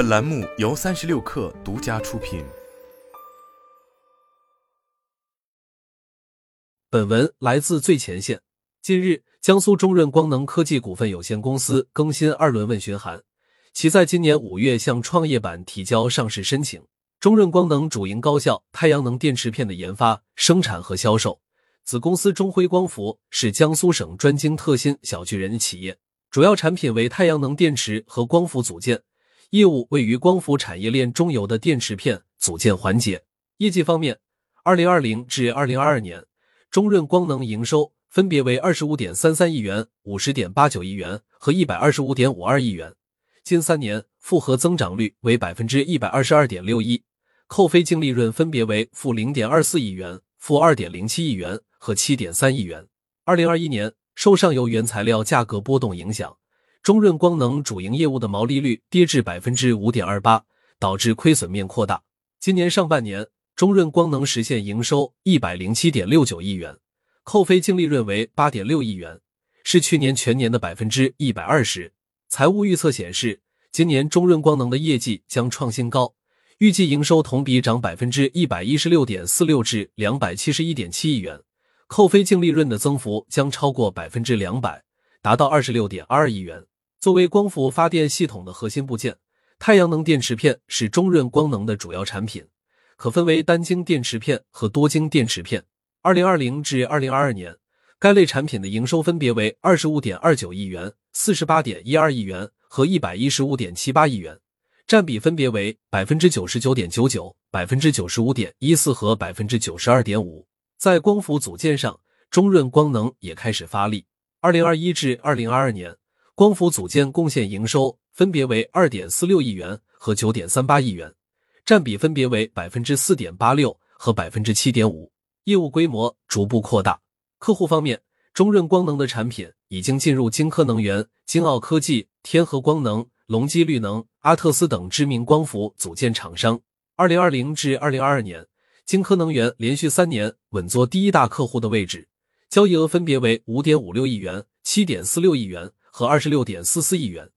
本栏目由三十六氪独家出品。本文来自最前线。近日，江苏中润光能科技股份有限公司更新二轮问询函，其在今年五月向创业板提交上市申请。中润光能主营高效太阳能电池片的研发、生产和销售。子公司中辉光伏是江苏省专精特新小巨人企业，主要产品为太阳能电池和光伏组件，业务位于光伏产业链中游的电池片组件环节。业绩方面，二零二零至二零二二年，中润光能营收分别为二十五点三三亿元、五十点八九亿元和一百二十五点五二亿元，近三年复合增长率为百分之一百二十二点六一，扣非净利润分别为负零点二四亿元、负二点零七亿元。和七点三亿元。二零二一年，受上游原材料价格波动影响，中润光能主营业务的毛利率跌至百分之五点二八，导致亏损面扩大。今年上半年，中润光能实现营收一百零七点六九亿元，扣非净利润为八点六亿元，是去年全年的百分之一百二十。财务预测显示，今年中润光能的业绩将创新高，预计营收同比涨百分之一百一十六点四六至两百七十一点七亿元。扣非净利润的增幅将超过百分之两百，达到二十六点二亿元。作为光伏发电系统的核心部件，太阳能电池片是中润光能的主要产品，可分为单晶电池片和多晶电池片。二零二零至二零二二年，该类产品的营收分别为二十五点二九亿元、四十八点一二亿元和一百一十五点七八亿元，占比分别为百分之九十九点九九、百分之九十五点一四和百分之九十二点五。在光伏组件上，中润光能也开始发力。二零二一至二零二二年，光伏组件贡献营收分别为二点四六亿元和九点三八亿元，占比分别为百分之四点八六和百分之七点五。业务规模逐步扩大。客户方面，中润光能的产品已经进入金科能源、金奥科技、天合光能、隆基绿能、阿特斯等知名光伏组件厂商。二零二零至二零二二年。金科能源连续三年稳坐第一大客户的位置，交易额分别为五点五六亿元、七点四六亿元和二十六点四四亿元，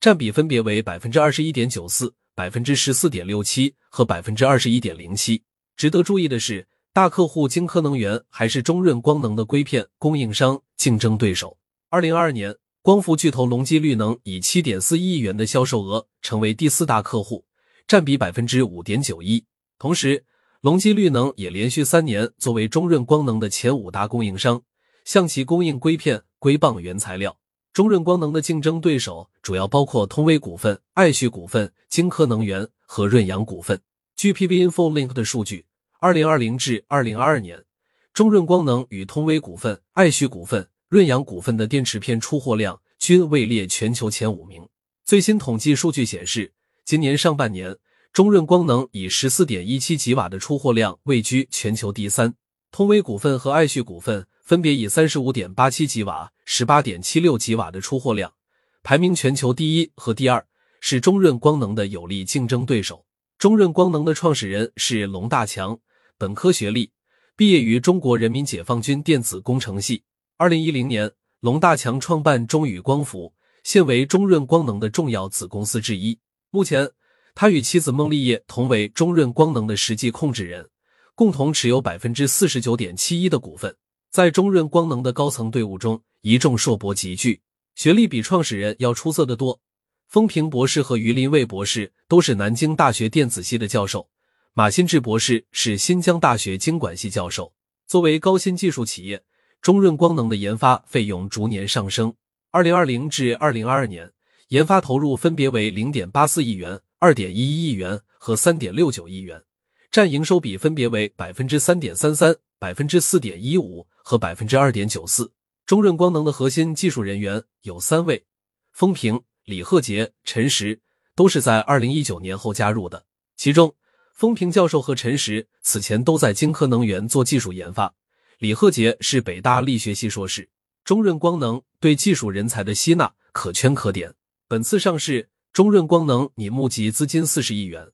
占比分别为百分之二十一点九四、百分之十四点六七和百分之二十一点零七。值得注意的是，大客户金科能源还是中润光能的硅片供应商竞争对手。二零二二年，光伏巨头隆基绿能以七点四一亿元的销售额成为第四大客户，占比百分之五点九一。同时，隆基绿能也连续三年作为中润光能的前五大供应商，向其供应硅片、硅棒原材料。中润光能的竞争对手主要包括通威股份、爱旭股份、金科能源和润阳股份。据 PV InfoLink 的数据，二零二零至二零二二年，中润光能与通威股份、爱旭股份、润阳股份的电池片出货量均位列全球前五名。最新统计数据显示，今年上半年。中润光能以十四点一七吉瓦的出货量位居全球第三，通威股份和爱旭股份分别以三十五点八七吉瓦、十八点七六吉瓦的出货量排名全球第一和第二，是中润光能的有力竞争对手。中润光能的创始人是龙大强，本科学历，毕业于中国人民解放军电子工程系。二零一零年，龙大强创办中宇光伏，现为中润光能的重要子公司之一。目前。他与妻子孟丽叶同为中润光能的实际控制人，共同持有百分之四十九点七一的股份。在中润光能的高层队伍中，一众硕博集聚，学历比创始人要出色的多。风平博士和于林卫博士都是南京大学电子系的教授，马新志博士是新疆大学经管系教授。作为高新技术企业，中润光能的研发费用逐年上升。二零二零至二零二二年，研发投入分别为零点八四亿元。二点一一亿元和三点六九亿元，占营收比分别为百分之三点三三、百分之四点一五和百分之二点九四。中润光能的核心技术人员有三位：封平、李鹤杰、陈实，都是在二零一九年后加入的。其中，封平教授和陈实此前都在金科能源做技术研发，李鹤杰是北大力学系硕士。中润光能对技术人才的吸纳可圈可点。本次上市。中润光能拟募集资金四十亿元，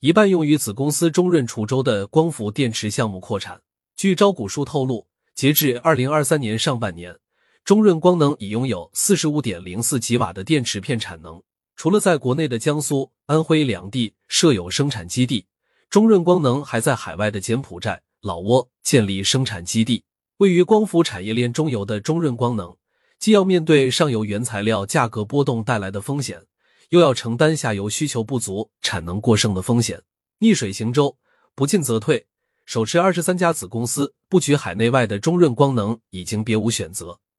一半用于子公司中润滁州的光伏电池项目扩产。据招股书透露，截至二零二三年上半年，中润光能已拥有四十五点零四吉瓦的电池片产能。除了在国内的江苏、安徽两地设有生产基地，中润光能还在海外的柬埔寨、老挝建立生产基地。位于光伏产业链中游的中润光能，既要面对上游原材料价格波动带来的风险，又要承担下游需求不足、产能过剩的风险。逆水行舟，不进则退。手持二十三家子公司，布局海内外的中润光能已经别无选择。